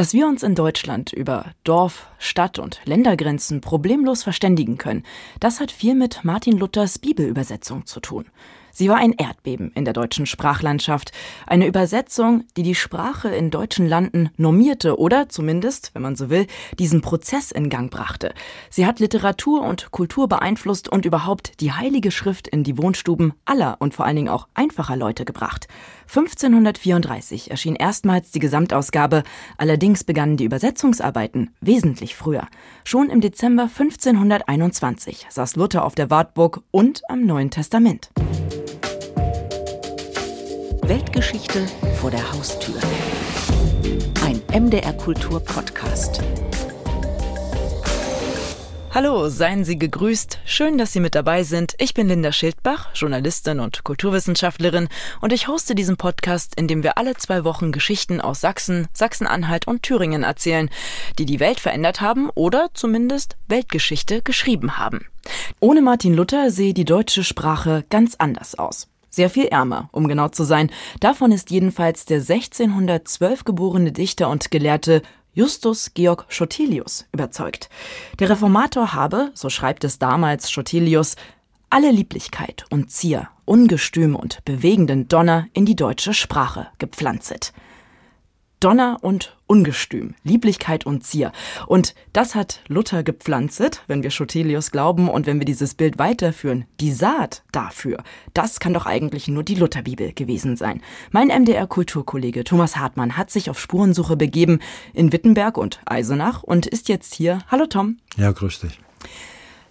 Dass wir uns in Deutschland über Dorf, Stadt und Ländergrenzen problemlos verständigen können, das hat viel mit Martin Luthers Bibelübersetzung zu tun. Sie war ein Erdbeben in der deutschen Sprachlandschaft, eine Übersetzung, die die Sprache in deutschen Landen normierte oder zumindest, wenn man so will, diesen Prozess in Gang brachte. Sie hat Literatur und Kultur beeinflusst und überhaupt die heilige Schrift in die Wohnstuben aller und vor allen Dingen auch einfacher Leute gebracht. 1534 erschien erstmals die Gesamtausgabe, allerdings begannen die Übersetzungsarbeiten wesentlich früher. Schon im Dezember 1521 saß Luther auf der Wartburg und am Neuen Testament. Weltgeschichte vor der Haustür. Ein MDR Kultur Podcast. Hallo, seien Sie gegrüßt. Schön, dass Sie mit dabei sind. Ich bin Linda Schildbach, Journalistin und Kulturwissenschaftlerin und ich hoste diesen Podcast, in dem wir alle zwei Wochen Geschichten aus Sachsen, Sachsen-Anhalt und Thüringen erzählen, die die Welt verändert haben oder zumindest Weltgeschichte geschrieben haben. Ohne Martin Luther sehe die deutsche Sprache ganz anders aus. Sehr viel ärmer, um genau zu sein. Davon ist jedenfalls der 1612 geborene Dichter und Gelehrte Justus Georg Schotilius überzeugt. Der Reformator habe, so schreibt es damals Schotilius, alle Lieblichkeit und Zier, Ungestüm und bewegenden Donner in die deutsche Sprache gepflanzet. Donner und Ungestüm, Lieblichkeit und Zier. Und das hat Luther gepflanzt, wenn wir Schotelius glauben und wenn wir dieses Bild weiterführen. Die Saat dafür, das kann doch eigentlich nur die Lutherbibel gewesen sein. Mein MDR-Kulturkollege Thomas Hartmann hat sich auf Spurensuche begeben in Wittenberg und Eisenach und ist jetzt hier. Hallo Tom. Ja, grüß dich.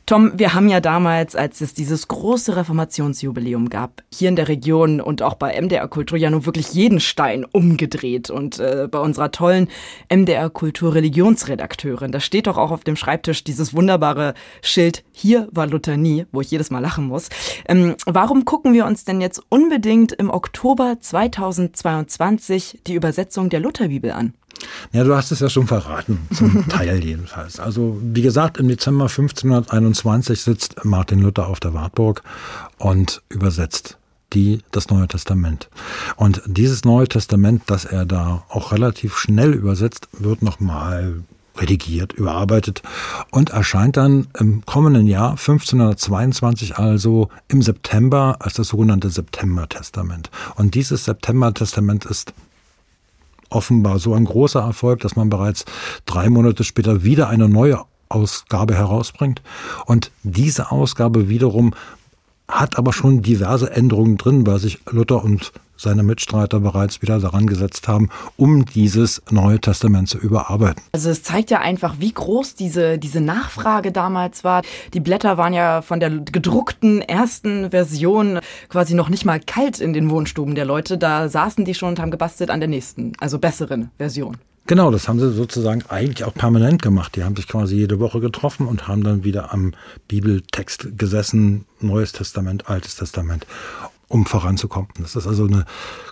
Tom, wir haben ja damals, als es dieses große Reformationsjubiläum gab, hier in der Region und auch bei MDR Kultur ja nun wirklich jeden Stein umgedreht. Und äh, bei unserer tollen MDR Kultur Religionsredakteurin, da steht doch auch auf dem Schreibtisch dieses wunderbare Schild, hier war Luther nie, wo ich jedes Mal lachen muss. Ähm, warum gucken wir uns denn jetzt unbedingt im Oktober 2022 die Übersetzung der Lutherbibel an? Ja, du hast es ja schon verraten, zum Teil jedenfalls. Also wie gesagt, im Dezember 1521 sitzt Martin Luther auf der Wartburg und übersetzt die das Neue Testament. Und dieses Neue Testament, das er da auch relativ schnell übersetzt, wird nochmal redigiert, überarbeitet und erscheint dann im kommenden Jahr 1522 also im September als das sogenannte September-Testament. Und dieses September-Testament ist offenbar so ein großer Erfolg, dass man bereits drei Monate später wieder eine neue Ausgabe herausbringt. Und diese Ausgabe wiederum hat aber schon diverse Änderungen drin, weil sich Luther und seine Mitstreiter bereits wieder daran gesetzt haben, um dieses Neue Testament zu überarbeiten. Also es zeigt ja einfach, wie groß diese, diese Nachfrage damals war. Die Blätter waren ja von der gedruckten ersten Version quasi noch nicht mal kalt in den Wohnstuben der Leute. Da saßen die schon und haben gebastelt an der nächsten, also besseren Version. Genau, das haben sie sozusagen eigentlich auch permanent gemacht. Die haben sich quasi jede Woche getroffen und haben dann wieder am Bibeltext gesessen, Neues Testament, Altes Testament, um voranzukommen. Das ist also eine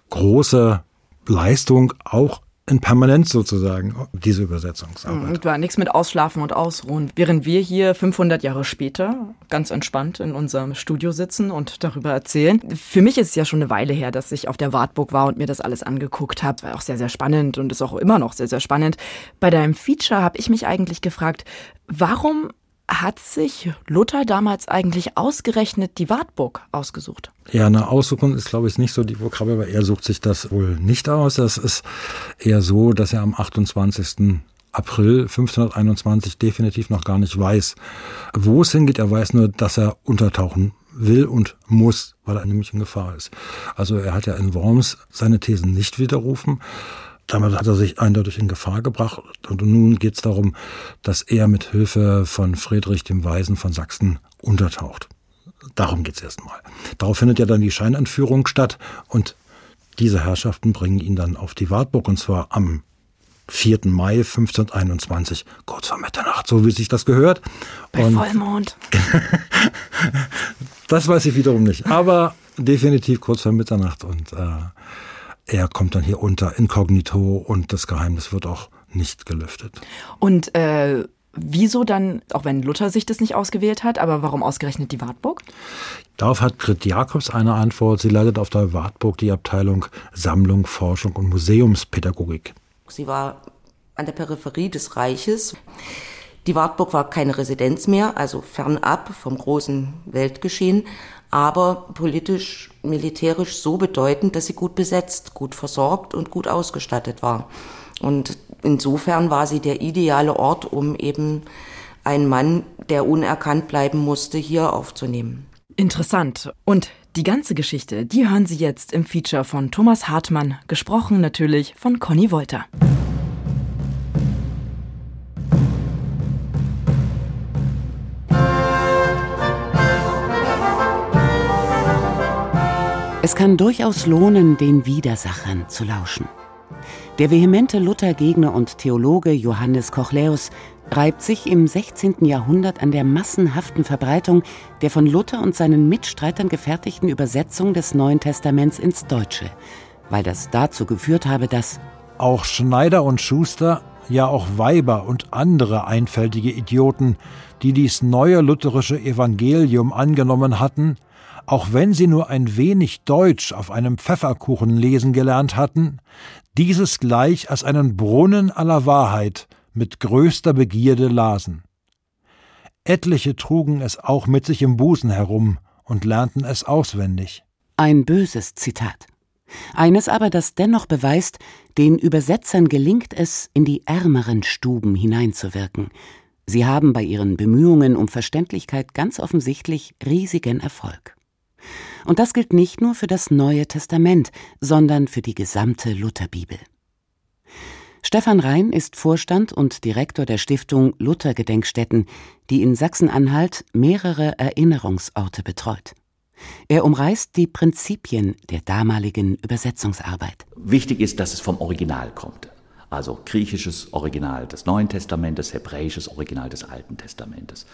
große Leistung, auch in Permanenz sozusagen, diese Übersetzungsarbeit. Und war nichts mit Ausschlafen und Ausruhen. Während wir hier 500 Jahre später ganz entspannt in unserem Studio sitzen und darüber erzählen. Für mich ist es ja schon eine Weile her, dass ich auf der Wartburg war und mir das alles angeguckt habe. War auch sehr, sehr spannend und ist auch immer noch sehr, sehr spannend. Bei deinem Feature habe ich mich eigentlich gefragt, warum hat sich Luther damals eigentlich ausgerechnet die Wartburg ausgesucht? Ja, eine Aussuchung ist, glaube ich, nicht so die Vokabel, aber er sucht sich das wohl nicht aus. Das ist eher so, dass er am 28. April 1521 definitiv noch gar nicht weiß, wo es hingeht. Er weiß nur, dass er untertauchen will und muss, weil er nämlich in Gefahr ist. Also er hat ja in Worms seine Thesen nicht widerrufen. Damit hat er sich eindeutig in Gefahr gebracht. Und nun geht es darum, dass er mit Hilfe von Friedrich dem Weisen von Sachsen untertaucht. Darum geht es erstmal. Darauf findet ja dann die Scheinentführung statt und diese Herrschaften bringen ihn dann auf die Wartburg und zwar am 4. Mai 1521, kurz vor Mitternacht, so wie sich das gehört. Bei und Vollmond. das weiß ich wiederum nicht, aber definitiv kurz vor Mitternacht und äh, er kommt dann hier unter inkognito und das Geheimnis wird auch nicht gelüftet. Und äh, wieso dann, auch wenn Luther sich das nicht ausgewählt hat, aber warum ausgerechnet die Wartburg? Darauf hat Grit Jakobs eine Antwort. Sie leitet auf der Wartburg die Abteilung Sammlung, Forschung und Museumspädagogik. Sie war an der Peripherie des Reiches. Die Wartburg war keine Residenz mehr, also fernab vom großen Weltgeschehen, aber politisch, militärisch so bedeutend, dass sie gut besetzt, gut versorgt und gut ausgestattet war. Und insofern war sie der ideale Ort, um eben einen Mann, der unerkannt bleiben musste, hier aufzunehmen. Interessant. Und die ganze Geschichte, die hören Sie jetzt im Feature von Thomas Hartmann, gesprochen natürlich von Conny Wolter. Kann durchaus lohnen, den Widersachern zu lauschen. Der vehemente Luthergegner und Theologe Johannes Kochläus reibt sich im 16. Jahrhundert an der massenhaften Verbreitung der von Luther und seinen Mitstreitern gefertigten Übersetzung des Neuen Testaments ins Deutsche, weil das dazu geführt habe, dass auch Schneider und Schuster, ja auch Weiber und andere einfältige Idioten, die dies neue lutherische Evangelium angenommen hatten, auch wenn sie nur ein wenig Deutsch auf einem Pfefferkuchen lesen gelernt hatten, dieses gleich als einen Brunnen aller Wahrheit mit größter Begierde lasen. Etliche trugen es auch mit sich im Busen herum und lernten es auswendig. Ein böses Zitat. Eines aber, das dennoch beweist, den Übersetzern gelingt es, in die ärmeren Stuben hineinzuwirken. Sie haben bei ihren Bemühungen um Verständlichkeit ganz offensichtlich riesigen Erfolg. Und das gilt nicht nur für das Neue Testament, sondern für die gesamte Lutherbibel. Stefan Rhein ist Vorstand und Direktor der Stiftung Luther Gedenkstätten, die in Sachsen-Anhalt mehrere Erinnerungsorte betreut. Er umreißt die Prinzipien der damaligen Übersetzungsarbeit. Wichtig ist, dass es vom Original kommt. Also griechisches Original des Neuen Testamentes, hebräisches Original des Alten Testamentes.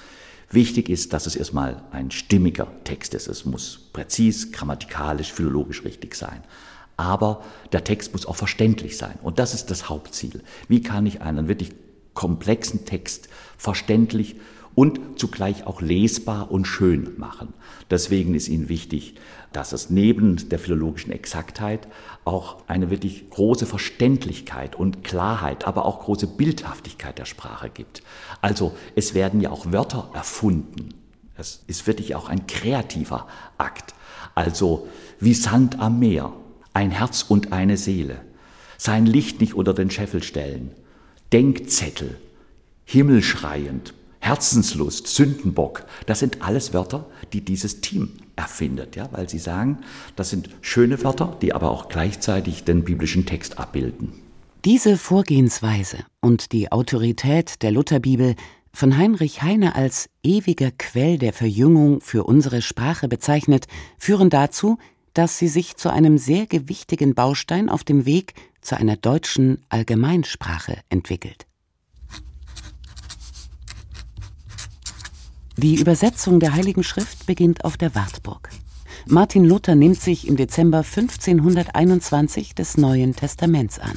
Wichtig ist, dass es erstmal ein stimmiger Text ist. Es muss präzis, grammatikalisch, philologisch richtig sein. Aber der Text muss auch verständlich sein. Und das ist das Hauptziel. Wie kann ich einen wirklich komplexen Text verständlich und zugleich auch lesbar und schön machen? Deswegen ist Ihnen wichtig, dass es neben der philologischen Exaktheit auch eine wirklich große Verständlichkeit und Klarheit, aber auch große Bildhaftigkeit der Sprache gibt. Also es werden ja auch Wörter erfunden. Es ist wirklich auch ein kreativer Akt. Also wie Sand am Meer, ein Herz und eine Seele, sein Licht nicht unter den Scheffel stellen, Denkzettel, himmelschreiend, Herzenslust, Sündenbock, das sind alles Wörter, die dieses Team erfindet, ja, weil sie sagen, das sind schöne Wörter, die aber auch gleichzeitig den biblischen Text abbilden. Diese Vorgehensweise und die Autorität der Lutherbibel von Heinrich Heine als ewiger Quell der Verjüngung für unsere Sprache bezeichnet, führen dazu, dass sie sich zu einem sehr gewichtigen Baustein auf dem Weg zu einer deutschen Allgemeinsprache entwickelt. Die Übersetzung der Heiligen Schrift beginnt auf der Wartburg. Martin Luther nimmt sich im Dezember 1521 des Neuen Testaments an.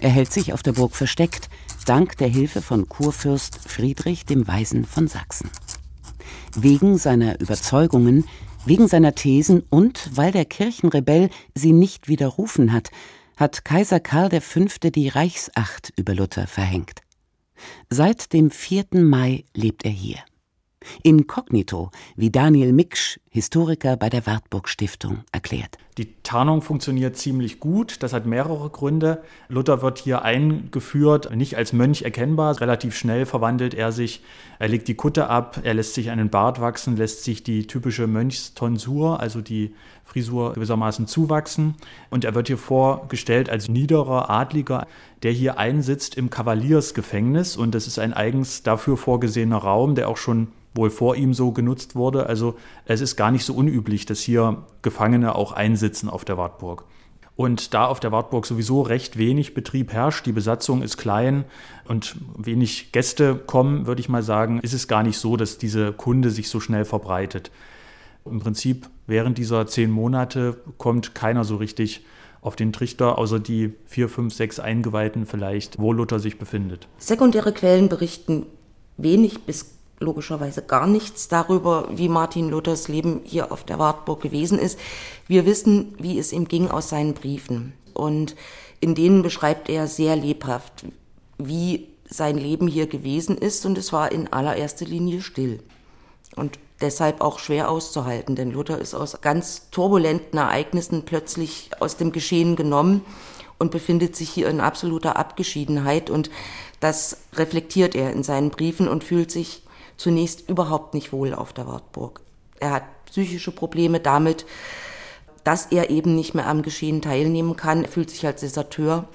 Er hält sich auf der Burg versteckt, dank der Hilfe von Kurfürst Friedrich dem Weisen von Sachsen. Wegen seiner Überzeugungen, wegen seiner Thesen und weil der Kirchenrebell sie nicht widerrufen hat, hat Kaiser Karl V. die Reichsacht über Luther verhängt. Seit dem 4. Mai lebt er hier. Inkognito, wie Daniel Miksch, Historiker bei der Wartburg Stiftung, erklärt. Die Tarnung funktioniert ziemlich gut. Das hat mehrere Gründe. Luther wird hier eingeführt, nicht als Mönch erkennbar. Relativ schnell verwandelt er sich. Er legt die Kutte ab, er lässt sich einen Bart wachsen, lässt sich die typische Mönchstonsur, also die Frisur gewissermaßen zuwachsen. Und er wird hier vorgestellt als niederer Adliger, der hier einsitzt im Kavaliersgefängnis. Und das ist ein eigens dafür vorgesehener Raum, der auch schon wohl vor ihm so genutzt wurde. Also es ist gar nicht so unüblich, dass hier Gefangene auch einsitzen auf der Wartburg. Und da auf der Wartburg sowieso recht wenig Betrieb herrscht, die Besatzung ist klein und wenig Gäste kommen, würde ich mal sagen, ist es gar nicht so, dass diese Kunde sich so schnell verbreitet. Im Prinzip während dieser zehn Monate kommt keiner so richtig auf den Trichter, außer die vier, fünf, sechs Eingeweihten vielleicht, wo Luther sich befindet. Sekundäre Quellen berichten wenig bis logischerweise gar nichts darüber, wie Martin Luthers Leben hier auf der Wartburg gewesen ist. Wir wissen, wie es ihm ging aus seinen Briefen. Und in denen beschreibt er sehr lebhaft, wie sein Leben hier gewesen ist und es war in allererster Linie still. Und deshalb auch schwer auszuhalten, denn Luther ist aus ganz turbulenten Ereignissen plötzlich aus dem Geschehen genommen und befindet sich hier in absoluter Abgeschiedenheit und das reflektiert er in seinen Briefen und fühlt sich zunächst überhaupt nicht wohl auf der Wartburg. Er hat psychische Probleme damit, dass er eben nicht mehr am Geschehen teilnehmen kann. Er fühlt sich als Deserteur.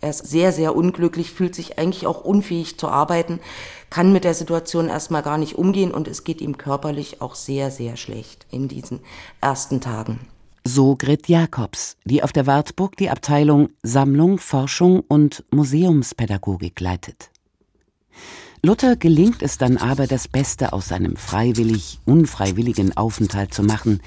Er ist sehr, sehr unglücklich, fühlt sich eigentlich auch unfähig zu arbeiten, kann mit der Situation erstmal gar nicht umgehen und es geht ihm körperlich auch sehr, sehr schlecht in diesen ersten Tagen. So Grit Jakobs, die auf der Wartburg die Abteilung Sammlung, Forschung und Museumspädagogik leitet. Luther gelingt es dann aber, das Beste aus seinem freiwillig unfreiwilligen Aufenthalt zu machen,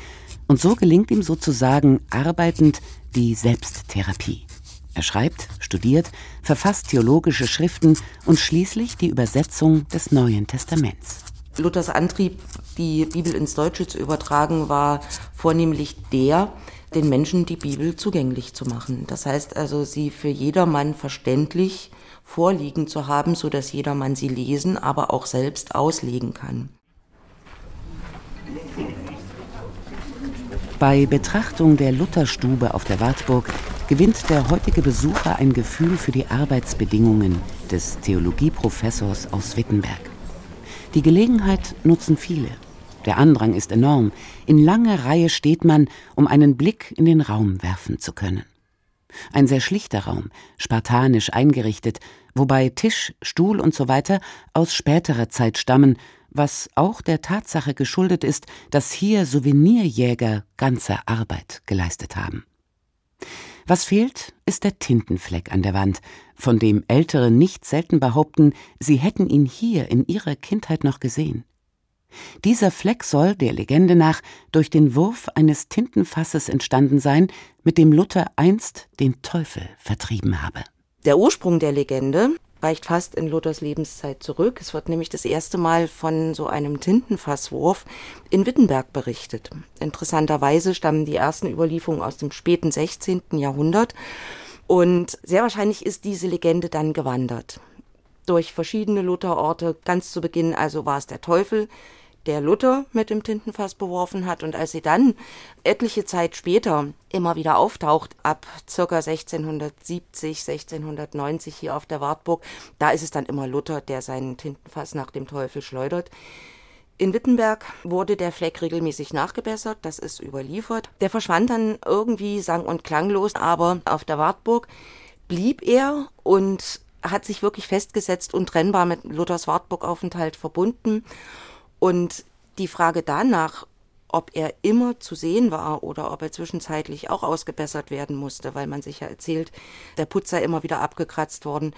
und so gelingt ihm sozusagen arbeitend die Selbsttherapie. Er schreibt, studiert, verfasst theologische Schriften und schließlich die Übersetzung des Neuen Testaments. Luthers Antrieb, die Bibel ins Deutsche zu übertragen, war vornehmlich der, den Menschen die Bibel zugänglich zu machen. Das heißt also, sie für jedermann verständlich vorliegen zu haben, so dass jedermann sie lesen, aber auch selbst auslegen kann. Bei Betrachtung der Lutherstube auf der Wartburg gewinnt der heutige Besucher ein Gefühl für die Arbeitsbedingungen des Theologieprofessors aus Wittenberg. Die Gelegenheit nutzen viele. Der Andrang ist enorm. In langer Reihe steht man, um einen Blick in den Raum werfen zu können. Ein sehr schlichter Raum, spartanisch eingerichtet, wobei Tisch, Stuhl und so weiter aus späterer Zeit stammen, was auch der Tatsache geschuldet ist, dass hier Souvenirjäger ganze Arbeit geleistet haben. Was fehlt, ist der Tintenfleck an der Wand, von dem Ältere nicht selten behaupten, sie hätten ihn hier in ihrer Kindheit noch gesehen. Dieser Fleck soll, der Legende nach, durch den Wurf eines Tintenfasses entstanden sein, mit dem Luther einst den Teufel vertrieben habe. Der Ursprung der Legende reicht fast in Luthers Lebenszeit zurück. Es wird nämlich das erste Mal von so einem Tintenfasswurf in Wittenberg berichtet. Interessanterweise stammen die ersten Überlieferungen aus dem späten 16. Jahrhundert und sehr wahrscheinlich ist diese Legende dann gewandert. Durch verschiedene Lutherorte, ganz zu Beginn also war es der Teufel, der Luther mit dem Tintenfass beworfen hat. Und als sie dann etliche Zeit später immer wieder auftaucht, ab circa 1670, 1690 hier auf der Wartburg, da ist es dann immer Luther, der seinen Tintenfass nach dem Teufel schleudert. In Wittenberg wurde der Fleck regelmäßig nachgebessert, das ist überliefert. Der verschwand dann irgendwie sang- und klanglos, aber auf der Wartburg blieb er und hat sich wirklich festgesetzt und trennbar mit Luthers Wartburgaufenthalt verbunden. Und die Frage danach, ob er immer zu sehen war oder ob er zwischenzeitlich auch ausgebessert werden musste, weil man sich ja erzählt, der Putz sei immer wieder abgekratzt worden.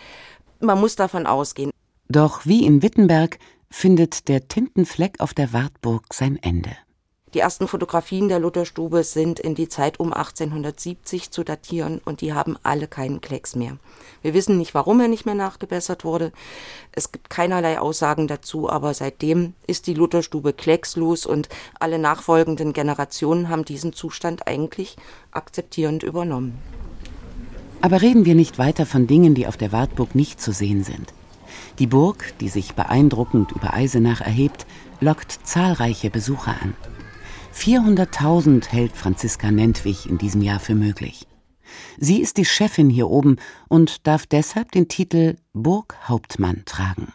Man muss davon ausgehen. Doch wie in Wittenberg findet der Tintenfleck auf der Wartburg sein Ende. Die ersten Fotografien der Lutherstube sind in die Zeit um 1870 zu datieren und die haben alle keinen Klecks mehr. Wir wissen nicht, warum er nicht mehr nachgebessert wurde. Es gibt keinerlei Aussagen dazu, aber seitdem ist die Lutherstube kleckslos und alle nachfolgenden Generationen haben diesen Zustand eigentlich akzeptierend übernommen. Aber reden wir nicht weiter von Dingen, die auf der Wartburg nicht zu sehen sind. Die Burg, die sich beeindruckend über Eisenach erhebt, lockt zahlreiche Besucher an. 400.000 hält Franziska Nentwich in diesem Jahr für möglich. Sie ist die Chefin hier oben und darf deshalb den Titel Burghauptmann tragen.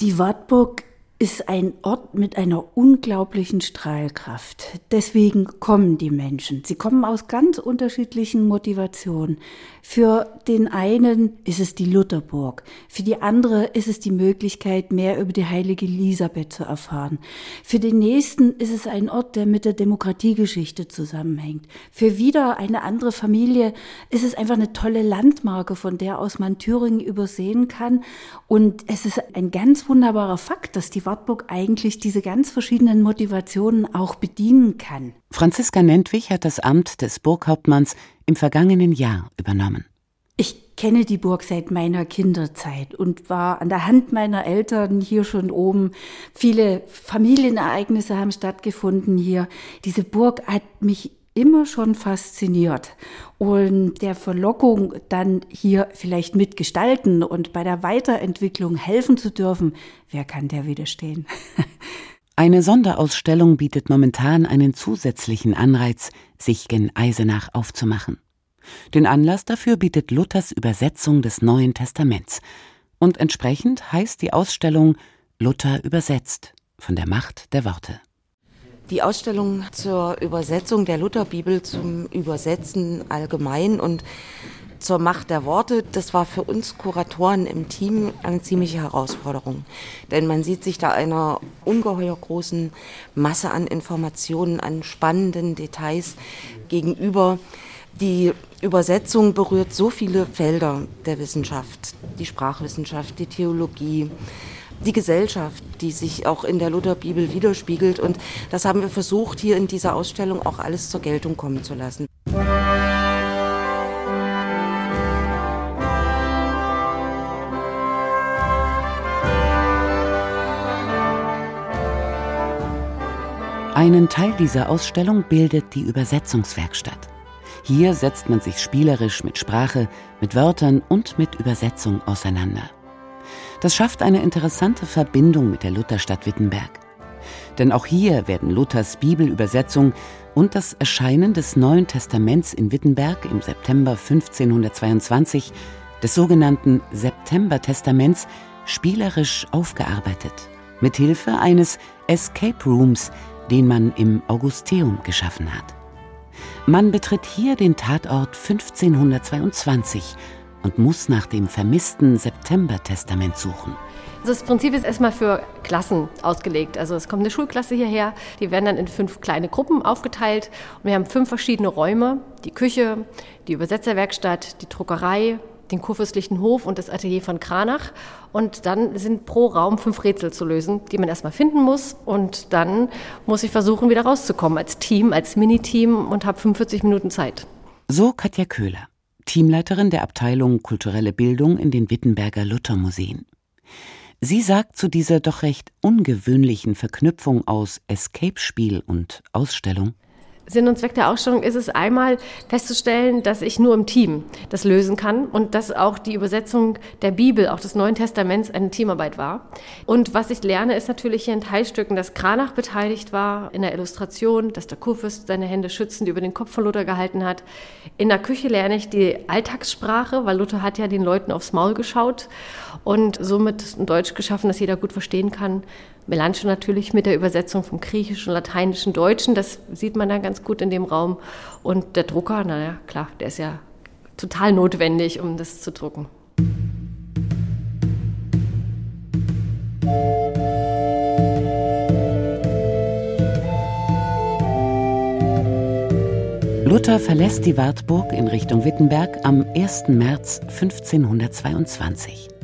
Die Wartburg ist ein Ort mit einer unglaublichen Strahlkraft. Deswegen kommen die Menschen. Sie kommen aus ganz unterschiedlichen Motivationen. Für den einen ist es die Lutherburg, für die andere ist es die Möglichkeit, mehr über die heilige Elisabeth zu erfahren. Für den nächsten ist es ein Ort, der mit der Demokratiegeschichte zusammenhängt. Für wieder eine andere Familie ist es einfach eine tolle Landmarke, von der aus man Thüringen übersehen kann. Und es ist ein ganz wunderbarer Fakt, dass die Wartburg eigentlich diese ganz verschiedenen Motivationen auch bedienen kann. Franziska Nentwich hat das Amt des Burghauptmanns im vergangenen Jahr übernommen. Ich kenne die Burg seit meiner Kinderzeit und war an der Hand meiner Eltern hier schon oben. Viele Familienereignisse haben stattgefunden hier. Diese Burg hat mich immer schon fasziniert. Und der Verlockung, dann hier vielleicht mitgestalten und bei der Weiterentwicklung helfen zu dürfen, wer kann der widerstehen? Eine Sonderausstellung bietet momentan einen zusätzlichen Anreiz, sich gen Eisenach aufzumachen. Den Anlass dafür bietet Luthers Übersetzung des Neuen Testaments. Und entsprechend heißt die Ausstellung Luther übersetzt von der Macht der Worte. Die Ausstellung zur Übersetzung der Lutherbibel zum Übersetzen allgemein und zur Macht der Worte, das war für uns Kuratoren im Team eine ziemliche Herausforderung. Denn man sieht sich da einer ungeheuer großen Masse an Informationen, an spannenden Details gegenüber. Die Übersetzung berührt so viele Felder der Wissenschaft, die Sprachwissenschaft, die Theologie, die Gesellschaft, die sich auch in der Lutherbibel widerspiegelt. Und das haben wir versucht, hier in dieser Ausstellung auch alles zur Geltung kommen zu lassen. Einen Teil dieser Ausstellung bildet die Übersetzungswerkstatt. Hier setzt man sich spielerisch mit Sprache, mit Wörtern und mit Übersetzung auseinander. Das schafft eine interessante Verbindung mit der Lutherstadt Wittenberg. Denn auch hier werden Luthers Bibelübersetzung und das Erscheinen des Neuen Testaments in Wittenberg im September 1522, des sogenannten September-Testaments, spielerisch aufgearbeitet, mit Hilfe eines Escape Rooms, den man im Augusteum geschaffen hat. Man betritt hier den Tatort 1522 und muss nach dem vermissten September-Testament suchen. Also das Prinzip ist erstmal für Klassen ausgelegt. Also es kommt eine Schulklasse hierher, die werden dann in fünf kleine Gruppen aufgeteilt und wir haben fünf verschiedene Räume, die Küche, die Übersetzerwerkstatt, die Druckerei, den kurfürstlichen Hof und das Atelier von Kranach. Und dann sind pro Raum fünf Rätsel zu lösen, die man erstmal finden muss. Und dann muss ich versuchen, wieder rauszukommen als Team, als Miniteam und habe 45 Minuten Zeit. So Katja Köhler. Teamleiterin der Abteilung Kulturelle Bildung in den Wittenberger Luthermuseen. Sie sagt zu dieser doch recht ungewöhnlichen Verknüpfung aus Escape-Spiel und Ausstellung Sinn und Zweck der Ausstellung ist es einmal festzustellen, dass ich nur im Team das lösen kann und dass auch die Übersetzung der Bibel, auch des Neuen Testaments, eine Teamarbeit war. Und was ich lerne, ist natürlich hier in Teilstücken, dass Kranach beteiligt war in der Illustration, dass der Kurfürst seine Hände schützend über den Kopf von Luther gehalten hat. In der Küche lerne ich die Alltagssprache, weil Luther hat ja den Leuten aufs Maul geschaut und somit ein Deutsch geschaffen, das jeder gut verstehen kann. Melange natürlich mit der Übersetzung vom Griechischen, Lateinischen, Deutschen, das sieht man dann ganz gut in dem Raum. Und der Drucker, naja, klar, der ist ja total notwendig, um das zu drucken. Luther verlässt die Wartburg in Richtung Wittenberg am 1. März 1522.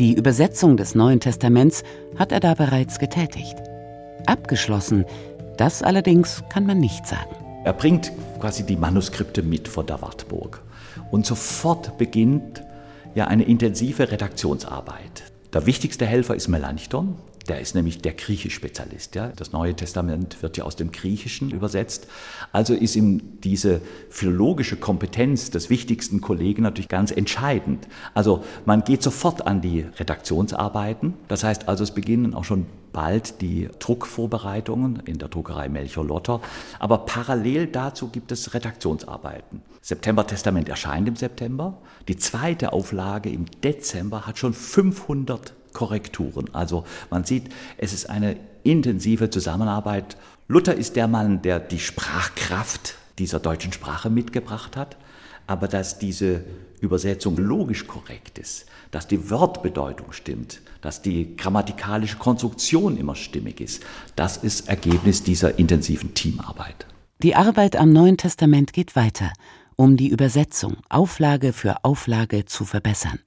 Die Übersetzung des Neuen Testaments hat er da bereits getätigt. Abgeschlossen, das allerdings kann man nicht sagen. Er bringt quasi die Manuskripte mit von der Wartburg. Und sofort beginnt ja eine intensive Redaktionsarbeit. Der wichtigste Helfer ist Melanchthon, der ist nämlich der Griechisch-Spezialist. Ja? Das Neue Testament wird ja aus dem Griechischen übersetzt. Also ist ihm diese philologische Kompetenz des wichtigsten Kollegen natürlich ganz entscheidend. Also man geht sofort an die Redaktionsarbeiten. Das heißt also, es beginnen auch schon bald die Druckvorbereitungen in der Druckerei Melchior Lotter. Aber parallel dazu gibt es Redaktionsarbeiten. September Testament erscheint im September. Die zweite Auflage im Dezember hat schon 500 Korrekturen. Also man sieht, es ist eine intensive Zusammenarbeit. Luther ist der Mann, der die Sprachkraft dieser deutschen Sprache mitgebracht hat, aber dass diese Übersetzung logisch korrekt ist, dass die Wortbedeutung stimmt, dass die grammatikalische Konstruktion immer stimmig ist, das ist Ergebnis dieser intensiven Teamarbeit. Die Arbeit am Neuen Testament geht weiter, um die Übersetzung Auflage für Auflage zu verbessern.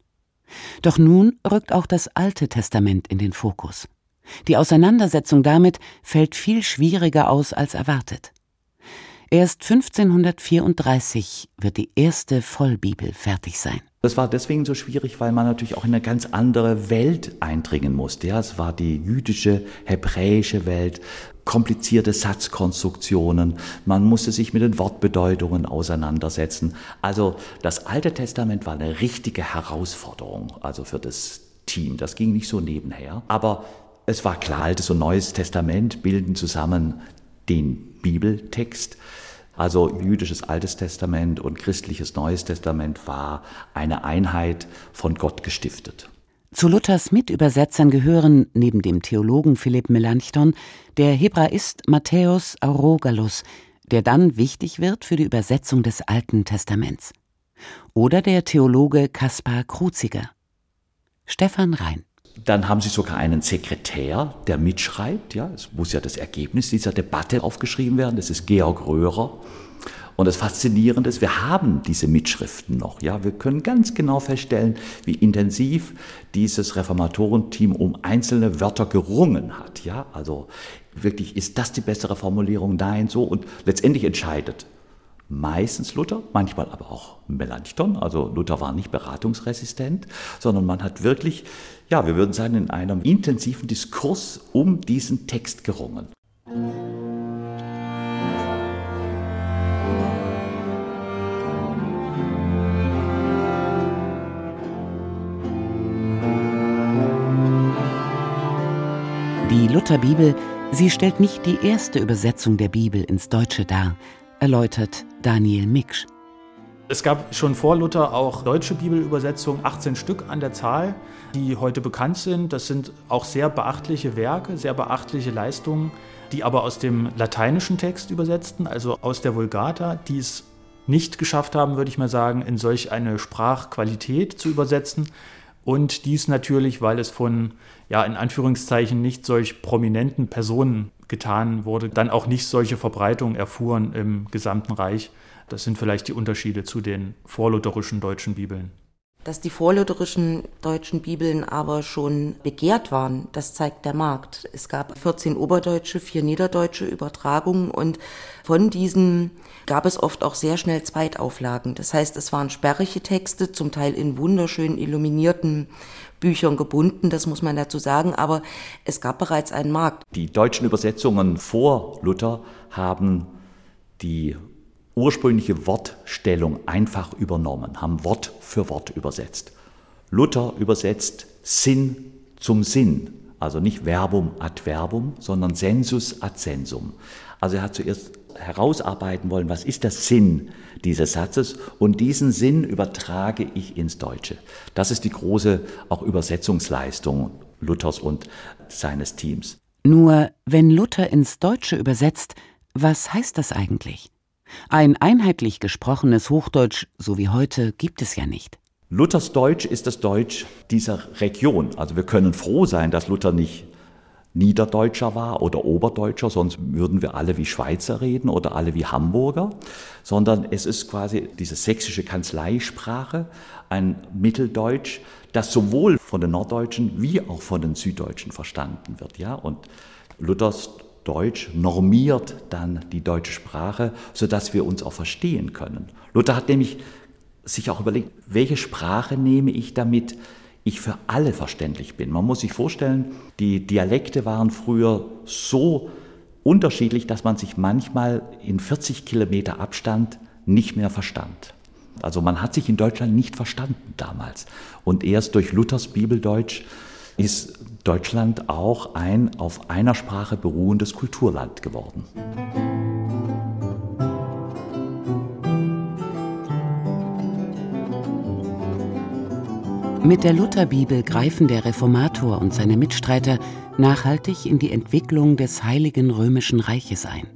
Doch nun rückt auch das Alte Testament in den Fokus. Die Auseinandersetzung damit fällt viel schwieriger aus als erwartet. Erst 1534 wird die erste Vollbibel fertig sein. Das war deswegen so schwierig, weil man natürlich auch in eine ganz andere Welt eindringen musste. Ja, es war die jüdische, hebräische Welt, komplizierte Satzkonstruktionen, man musste sich mit den Wortbedeutungen auseinandersetzen. Also das Alte Testament war eine richtige Herausforderung, also für das Team. Das ging nicht so nebenher. Aber es war klar, Altes und Neues Testament bilden zusammen den Bibeltext. Also jüdisches Altes Testament und christliches Neues Testament war eine Einheit von Gott gestiftet. Zu Luthers Mitübersetzern gehören neben dem Theologen Philipp Melanchthon der Hebraist Matthäus Aurogalus, der dann wichtig wird für die Übersetzung des Alten Testaments. Oder der Theologe Kaspar Kruziger. Stefan Rhein. Dann haben sie sogar einen Sekretär, der mitschreibt. Ja, es muss ja das Ergebnis dieser Debatte aufgeschrieben werden. Das ist Georg Röhrer. Und das Faszinierende ist, wir haben diese Mitschriften noch. Ja, wir können ganz genau feststellen, wie intensiv dieses Reformatorenteam um einzelne Wörter gerungen hat. Ja, also wirklich, ist das die bessere Formulierung? Nein, so. Und letztendlich entscheidet meistens Luther, manchmal aber auch Melanchthon. Also Luther war nicht beratungsresistent, sondern man hat wirklich, ja, wir würden sagen, in einem intensiven Diskurs um diesen Text gerungen. Lutherbibel, sie stellt nicht die erste Übersetzung der Bibel ins Deutsche dar, erläutert Daniel Miksch. Es gab schon vor Luther auch deutsche Bibelübersetzungen, 18 Stück an der Zahl, die heute bekannt sind. Das sind auch sehr beachtliche Werke, sehr beachtliche Leistungen, die aber aus dem lateinischen Text übersetzten, also aus der Vulgata, die es nicht geschafft haben, würde ich mal sagen, in solch eine Sprachqualität zu übersetzen. Und dies natürlich, weil es von, ja, in Anführungszeichen nicht solch prominenten Personen getan wurde, dann auch nicht solche Verbreitung erfuhren im gesamten Reich. Das sind vielleicht die Unterschiede zu den vorlutherischen deutschen Bibeln. Dass die vorlutherischen deutschen Bibeln aber schon begehrt waren, das zeigt der Markt. Es gab 14 oberdeutsche, vier niederdeutsche Übertragungen und von diesen gab es oft auch sehr schnell Zweitauflagen. Das heißt, es waren sperrige Texte, zum Teil in wunderschön illuminierten Büchern gebunden, das muss man dazu sagen, aber es gab bereits einen Markt. Die deutschen Übersetzungen vor Luther haben die ursprüngliche Wortstellung einfach übernommen, haben Wort für Wort übersetzt. Luther übersetzt Sinn zum Sinn, also nicht Verbum ad Verbum, sondern Sensus ad Sensum. Also er hat zuerst herausarbeiten wollen, was ist der Sinn dieses Satzes und diesen Sinn übertrage ich ins Deutsche. Das ist die große auch Übersetzungsleistung Luthers und seines Teams. Nur wenn Luther ins Deutsche übersetzt, was heißt das eigentlich? Ein einheitlich gesprochenes Hochdeutsch, so wie heute, gibt es ja nicht. Luthers Deutsch ist das Deutsch dieser Region. Also wir können froh sein, dass Luther nicht Niederdeutscher war oder Oberdeutscher, sonst würden wir alle wie Schweizer reden oder alle wie Hamburger, sondern es ist quasi diese sächsische Kanzleisprache, ein Mitteldeutsch, das sowohl von den Norddeutschen wie auch von den Süddeutschen verstanden wird. Ja? Und Luthers Deutsch normiert dann die deutsche Sprache, sodass wir uns auch verstehen können. Luther hat nämlich sich auch überlegt, welche Sprache nehme ich, damit ich für alle verständlich bin. Man muss sich vorstellen, die Dialekte waren früher so unterschiedlich, dass man sich manchmal in 40 Kilometer Abstand nicht mehr verstand. Also man hat sich in Deutschland nicht verstanden damals. Und erst durch Luthers Bibeldeutsch ist Deutschland auch ein auf einer Sprache beruhendes Kulturland geworden. Mit der Lutherbibel greifen der Reformator und seine Mitstreiter nachhaltig in die Entwicklung des Heiligen Römischen Reiches ein.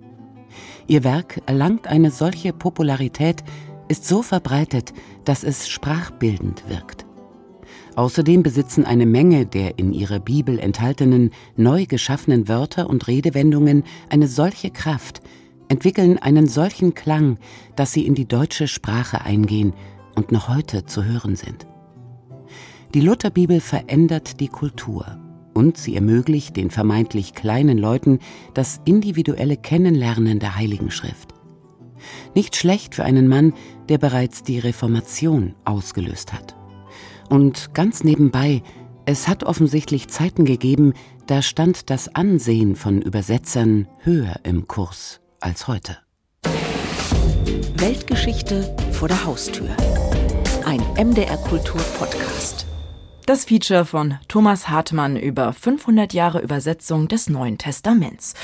Ihr Werk erlangt eine solche Popularität, ist so verbreitet, dass es sprachbildend wirkt. Außerdem besitzen eine Menge der in ihrer Bibel enthaltenen neu geschaffenen Wörter und Redewendungen eine solche Kraft, entwickeln einen solchen Klang, dass sie in die deutsche Sprache eingehen und noch heute zu hören sind. Die Lutherbibel verändert die Kultur und sie ermöglicht den vermeintlich kleinen Leuten das individuelle Kennenlernen der Heiligen Schrift. Nicht schlecht für einen Mann, der bereits die Reformation ausgelöst hat. Und ganz nebenbei, es hat offensichtlich Zeiten gegeben, da stand das Ansehen von Übersetzern höher im Kurs als heute. Weltgeschichte vor der Haustür. Ein MDR Kultur Podcast. Das Feature von Thomas Hartmann über 500 Jahre Übersetzung des Neuen Testaments.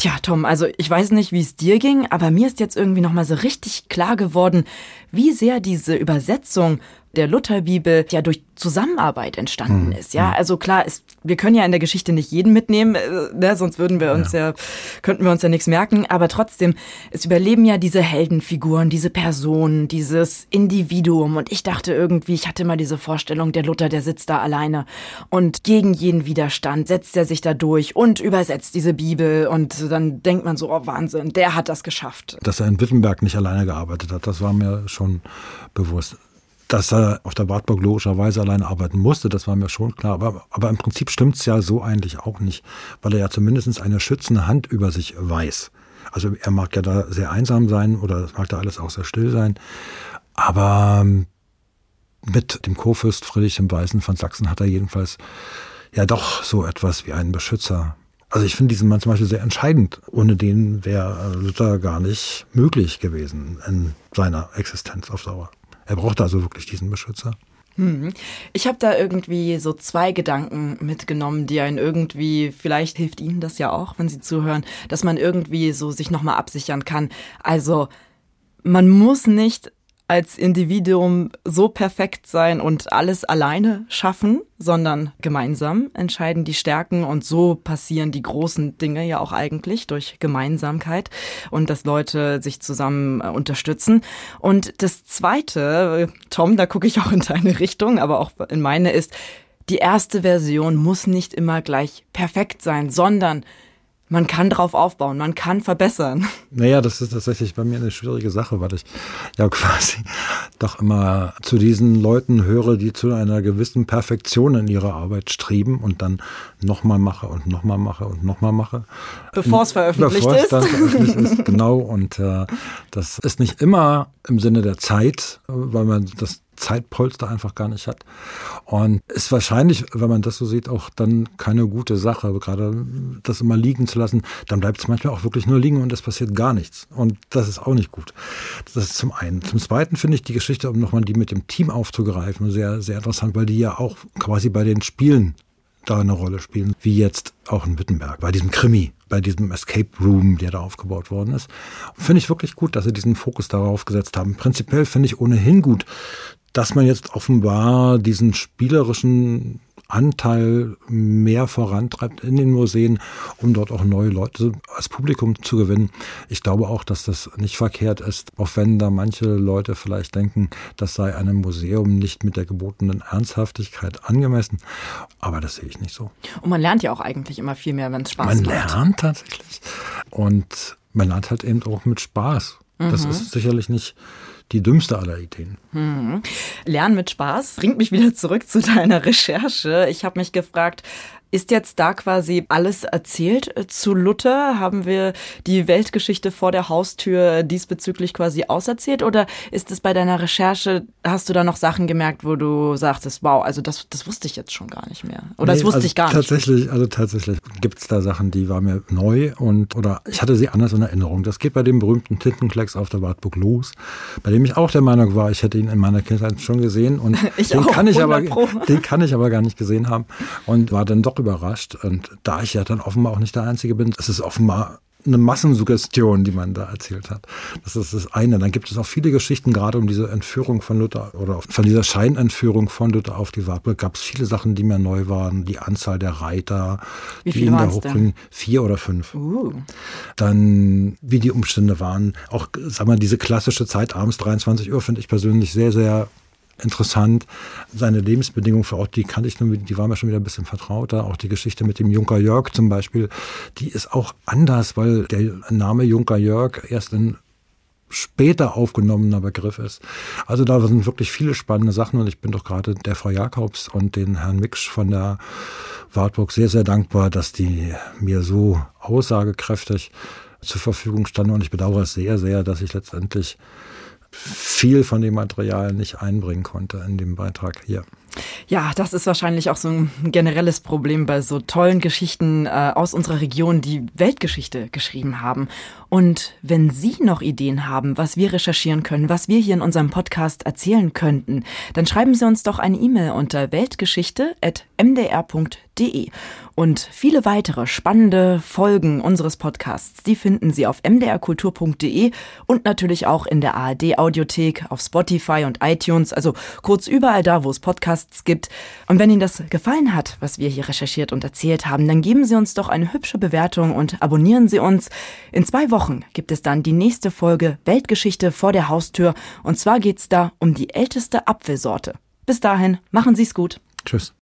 Tja, Tom, also ich weiß nicht, wie es dir ging, aber mir ist jetzt irgendwie noch mal so richtig klar geworden, wie sehr diese Übersetzung der Lutherbibel ja durch Zusammenarbeit entstanden mhm. ist. Ja, hm. also klar, ist, wir können ja in der Geschichte nicht jeden mitnehmen, äh, ne, sonst würden wir uns ja. ja. könnten wir uns ja nichts merken. Aber trotzdem, es überleben ja diese Heldenfiguren, diese Personen, dieses Individuum. Und ich dachte irgendwie, ich hatte mal diese Vorstellung, der Luther, der sitzt da alleine und gegen jeden Widerstand setzt er sich da durch und übersetzt diese Bibel. Und dann denkt man so, oh Wahnsinn, der hat das geschafft. Dass er in Wittenberg nicht alleine gearbeitet hat, das war mir schon bewusst dass er auf der Wartburg logischerweise alleine arbeiten musste, das war mir schon klar. Aber, aber im Prinzip stimmt es ja so eigentlich auch nicht, weil er ja zumindest eine schützende Hand über sich weiß. Also er mag ja da sehr einsam sein oder es mag da alles auch sehr still sein. Aber ähm, mit dem Kurfürst Friedrich dem Weißen von Sachsen hat er jedenfalls ja doch so etwas wie einen Beschützer. Also ich finde diesen Mann zum Beispiel sehr entscheidend. Ohne den wäre Luther gar nicht möglich gewesen in seiner Existenz auf Dauer. Er brauchte also wirklich diesen Beschützer. Hm. Ich habe da irgendwie so zwei Gedanken mitgenommen, die einen irgendwie, vielleicht hilft Ihnen das ja auch, wenn Sie zuhören, dass man irgendwie so sich nochmal absichern kann. Also man muss nicht als Individuum so perfekt sein und alles alleine schaffen, sondern gemeinsam entscheiden die Stärken und so passieren die großen Dinge ja auch eigentlich durch Gemeinsamkeit und dass Leute sich zusammen äh, unterstützen. Und das Zweite, Tom, da gucke ich auch in deine Richtung, aber auch in meine ist, die erste Version muss nicht immer gleich perfekt sein, sondern man kann drauf aufbauen, man kann verbessern. Naja, das ist tatsächlich bei mir eine schwierige Sache, weil ich ja quasi doch immer zu diesen Leuten höre, die zu einer gewissen Perfektion in ihrer Arbeit streben und dann nochmal mache und nochmal mache und nochmal mache. Bevor es veröffentlicht Bevor ist. Es dann veröffentlicht ist, genau. Und äh, das ist nicht immer im Sinne der Zeit, weil man das Zeitpolster einfach gar nicht hat. Und ist wahrscheinlich, wenn man das so sieht, auch dann keine gute Sache, gerade das immer liegen zu lassen. Dann bleibt es manchmal auch wirklich nur liegen und es passiert gar nichts. Und das ist auch nicht gut. Das ist zum einen. Zum zweiten finde ich die Geschichte, um nochmal die mit dem Team aufzugreifen, sehr, sehr interessant, weil die ja auch quasi bei den Spielen da eine Rolle spielen, wie jetzt auch in Wittenberg, bei diesem Krimi, bei diesem Escape Room, der da aufgebaut worden ist. Finde ich wirklich gut, dass sie diesen Fokus darauf gesetzt haben. Prinzipiell finde ich ohnehin gut, dass man jetzt offenbar diesen spielerischen Anteil mehr vorantreibt in den Museen, um dort auch neue Leute als Publikum zu gewinnen. Ich glaube auch, dass das nicht verkehrt ist, auch wenn da manche Leute vielleicht denken, das sei einem Museum nicht mit der gebotenen Ernsthaftigkeit angemessen. Aber das sehe ich nicht so. Und man lernt ja auch eigentlich immer viel mehr, wenn es Spaß macht. Man lernt tatsächlich. Und man lernt halt eben auch mit Spaß. Mhm. Das ist sicherlich nicht die dümmste aller Ideen. Hm. Lernen mit Spaß bringt mich wieder zurück zu deiner Recherche. Ich habe mich gefragt, ist jetzt da quasi alles erzählt äh, zu Luther? Haben wir die Weltgeschichte vor der Haustür diesbezüglich quasi auserzählt? Oder ist es bei deiner Recherche, hast du da noch Sachen gemerkt, wo du sagtest, wow, also das, das wusste ich jetzt schon gar nicht mehr? Oder nee, das wusste also ich gar tatsächlich, nicht? Also tatsächlich gibt es da Sachen, die waren mir neu und oder ich hatte sie anders in Erinnerung. Das geht bei dem berühmten Tintenklecks auf der Wartburg los, bei dem ich auch der Meinung war, ich hätte ihn in meiner Kindheit schon gesehen und den, auch, kann ich aber, den kann ich aber gar nicht gesehen haben und war dann doch überrascht. Und da ich ja dann offenbar auch nicht der Einzige bin, es ist offenbar eine Massensuggestion, die man da erzählt hat. Das ist das eine. Dann gibt es auch viele Geschichten, gerade um diese Entführung von Luther oder von dieser Scheinentführung von Luther auf die Wartburg. Gab es viele Sachen, die mir neu waren. Die Anzahl der Reiter, die ihn da hochbringen. Vier oder fünf. Uh. Dann, wie die Umstände waren. Auch, sag mal, diese klassische Zeit abends 23 Uhr finde ich persönlich sehr, sehr interessant. Seine Lebensbedingungen vor Ort, die kannte ich nur, die waren mir schon wieder ein bisschen vertrauter. Auch die Geschichte mit dem Junker Jörg zum Beispiel, die ist auch anders, weil der Name Junker Jörg erst in später aufgenommener Begriff ist. Also da sind wirklich viele spannende Sachen und ich bin doch gerade der Frau Jakobs und den Herrn Miksch von der Wartburg sehr, sehr dankbar, dass die mir so aussagekräftig zur Verfügung standen und ich bedauere es sehr, sehr, dass ich letztendlich viel von dem Material nicht einbringen konnte in dem Beitrag hier. Ja, das ist wahrscheinlich auch so ein generelles Problem bei so tollen Geschichten äh, aus unserer Region, die Weltgeschichte geschrieben haben. Und wenn Sie noch Ideen haben, was wir recherchieren können, was wir hier in unserem Podcast erzählen könnten, dann schreiben Sie uns doch eine E-Mail unter weltgeschichte.mdr.de. Und viele weitere spannende Folgen unseres Podcasts, die finden Sie auf mdrkultur.de und natürlich auch in der ARD Audiothek, auf Spotify und iTunes, also kurz überall da, wo es Podcasts gibt. Und wenn Ihnen das gefallen hat, was wir hier recherchiert und erzählt haben, dann geben Sie uns doch eine hübsche Bewertung und abonnieren Sie uns. In zwei Wochen gibt es dann die nächste Folge Weltgeschichte vor der Haustür und zwar geht's da um die älteste Apfelsorte. Bis dahin, machen Sie's gut. Tschüss.